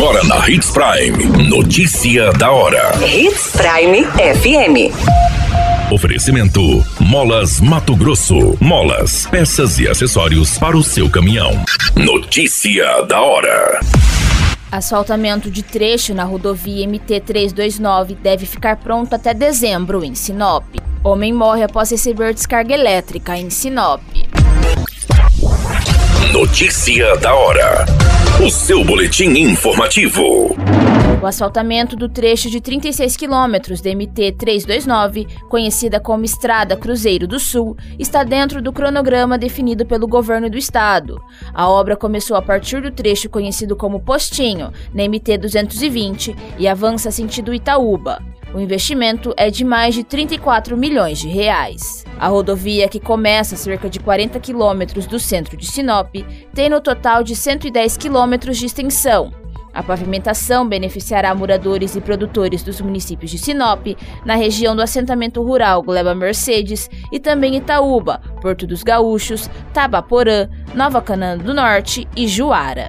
Agora na Hits Prime. Notícia da hora. Hits Prime FM. Oferecimento: Molas Mato Grosso. Molas, peças e acessórios para o seu caminhão. Notícia da hora. Asfaltamento de trecho na rodovia MT-329 deve ficar pronto até dezembro em Sinop. Homem morre após receber descarga elétrica em Sinop. Notícia da hora. O seu boletim informativo. O asfaltamento do trecho de 36 quilômetros da MT 329, conhecida como Estrada Cruzeiro do Sul, está dentro do cronograma definido pelo governo do estado. A obra começou a partir do trecho conhecido como Postinho, na MT 220, e avança sentido Itaúba. O investimento é de mais de 34 milhões de reais. A rodovia, que começa a cerca de 40 quilômetros do centro de Sinop, tem no total de 110 quilômetros de extensão. A pavimentação beneficiará moradores e produtores dos municípios de Sinop, na região do assentamento rural Gleba Mercedes e também Itaúba, Porto dos Gaúchos, Tabaporã, Nova Canaã do Norte e Juara.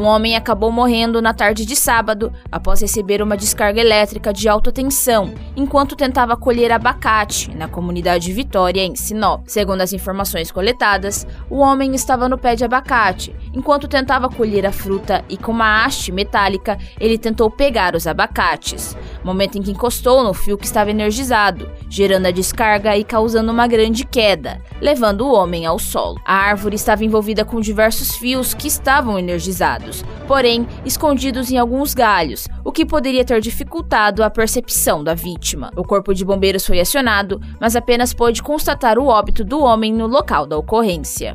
Um homem acabou morrendo na tarde de sábado após receber uma descarga elétrica de alta tensão enquanto tentava colher abacate na comunidade Vitória, em Sinop. Segundo as informações coletadas, o homem estava no pé de abacate enquanto tentava colher a fruta e com uma haste metálica ele tentou pegar os abacates, momento em que encostou no fio que estava energizado, gerando a descarga e causando uma grande queda, levando o homem ao solo. A árvore estava envolvida com diversos fios que estavam energizados porém escondidos em alguns galhos, o que poderia ter dificultado a percepção da vítima. O corpo de bombeiros foi acionado, mas apenas pôde constatar o óbito do homem no local da ocorrência.